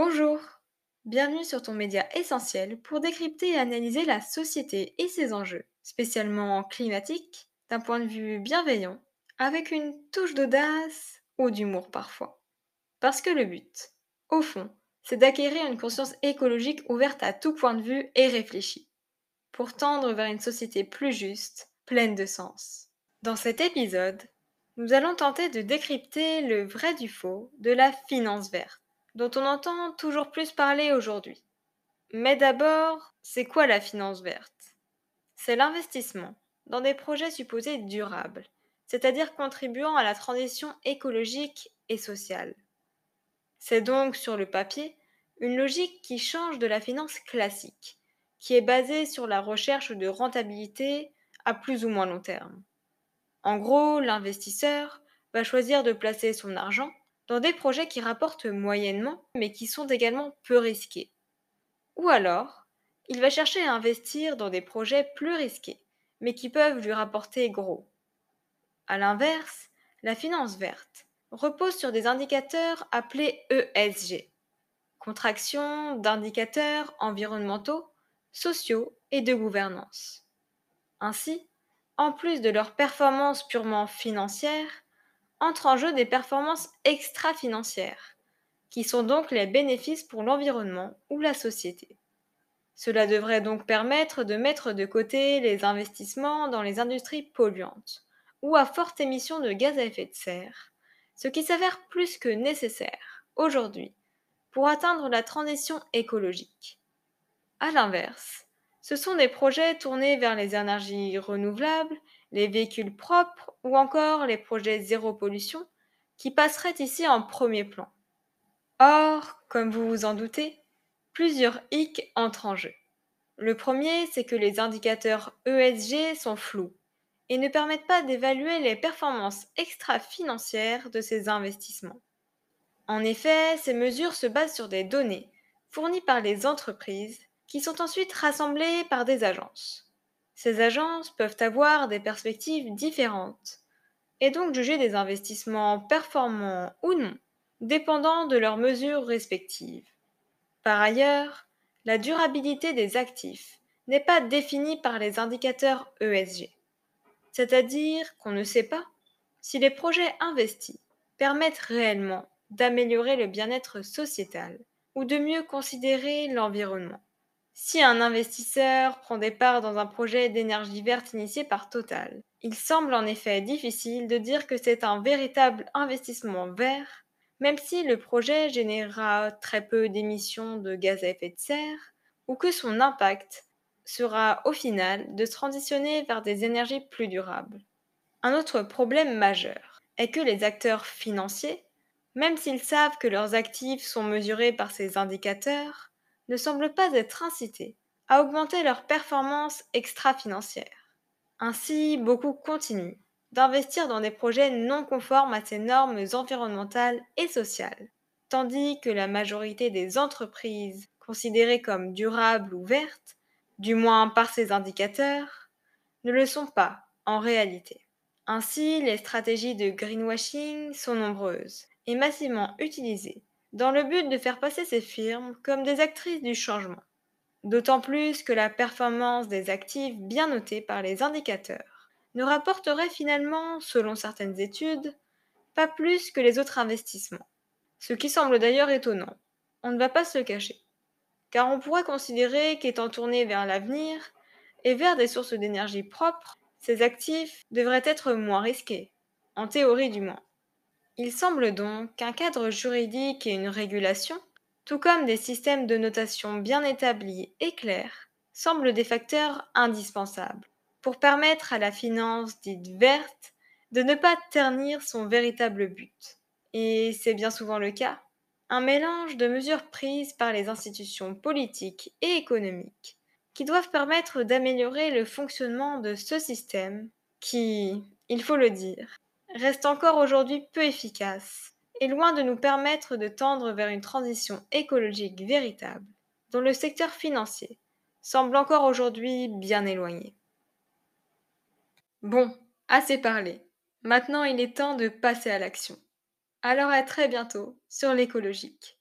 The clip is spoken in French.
Bonjour, bienvenue sur ton média essentiel pour décrypter et analyser la société et ses enjeux, spécialement climatiques, d'un point de vue bienveillant, avec une touche d'audace ou d'humour parfois. Parce que le but, au fond, c'est d'acquérir une conscience écologique ouverte à tout point de vue et réfléchie, pour tendre vers une société plus juste, pleine de sens. Dans cet épisode, nous allons tenter de décrypter le vrai du faux de la finance verte, dont on entend toujours plus parler aujourd'hui. Mais d'abord, c'est quoi la finance verte? C'est l'investissement dans des projets supposés durables, c'est-à-dire contribuant à la transition écologique et sociale. C'est donc sur le papier une logique qui change de la finance classique, qui est basée sur la recherche de rentabilité à plus ou moins long terme. En gros, l'investisseur va choisir de placer son argent dans des projets qui rapportent moyennement, mais qui sont également peu risqués. Ou alors, il va chercher à investir dans des projets plus risqués, mais qui peuvent lui rapporter gros. A l'inverse, la finance verte repose sur des indicateurs appelés ESG, contraction d'indicateurs environnementaux, sociaux et de gouvernance. Ainsi, en plus de leurs performances purement financières, entrent en jeu des performances extra-financières, qui sont donc les bénéfices pour l'environnement ou la société. Cela devrait donc permettre de mettre de côté les investissements dans les industries polluantes ou à forte émission de gaz à effet de serre, ce qui s'avère plus que nécessaire aujourd'hui pour atteindre la transition écologique. A l'inverse, ce sont des projets tournés vers les énergies renouvelables, les véhicules propres ou encore les projets zéro pollution qui passeraient ici en premier plan. Or, comme vous vous en doutez, plusieurs hic entrent en jeu. Le premier, c'est que les indicateurs ESG sont flous et ne permettent pas d'évaluer les performances extra-financières de ces investissements. En effet, ces mesures se basent sur des données fournies par les entreprises qui sont ensuite rassemblées par des agences. Ces agences peuvent avoir des perspectives différentes et donc juger des investissements performants ou non, dépendant de leurs mesures respectives. Par ailleurs, la durabilité des actifs n'est pas définie par les indicateurs ESG, c'est-à-dire qu'on ne sait pas si les projets investis permettent réellement d'améliorer le bien-être sociétal ou de mieux considérer l'environnement. Si un investisseur prend des parts dans un projet d'énergie verte initié par Total, il semble en effet difficile de dire que c'est un véritable investissement vert, même si le projet générera très peu d'émissions de gaz à effet de serre, ou que son impact sera au final de transitionner vers des énergies plus durables. Un autre problème majeur est que les acteurs financiers, même s'ils savent que leurs actifs sont mesurés par ces indicateurs, ne semblent pas être incités à augmenter leurs performances extra-financières. Ainsi, beaucoup continuent d'investir dans des projets non conformes à ces normes environnementales et sociales, tandis que la majorité des entreprises considérées comme durables ou vertes, du moins par ces indicateurs, ne le sont pas en réalité. Ainsi, les stratégies de greenwashing sont nombreuses et massivement utilisées dans le but de faire passer ces firmes comme des actrices du changement. D'autant plus que la performance des actifs bien notés par les indicateurs ne rapporterait finalement, selon certaines études, pas plus que les autres investissements. Ce qui semble d'ailleurs étonnant. On ne va pas se le cacher. Car on pourrait considérer qu'étant tournés vers l'avenir et vers des sources d'énergie propres, ces actifs devraient être moins risqués, en théorie du moins. Il semble donc qu'un cadre juridique et une régulation, tout comme des systèmes de notation bien établis et clairs, semblent des facteurs indispensables pour permettre à la finance dite verte de ne pas ternir son véritable but. Et c'est bien souvent le cas. Un mélange de mesures prises par les institutions politiques et économiques qui doivent permettre d'améliorer le fonctionnement de ce système qui, il faut le dire, reste encore aujourd'hui peu efficace et loin de nous permettre de tendre vers une transition écologique véritable, dont le secteur financier semble encore aujourd'hui bien éloigné. Bon, assez parlé. Maintenant il est temps de passer à l'action. Alors à très bientôt sur l'écologique.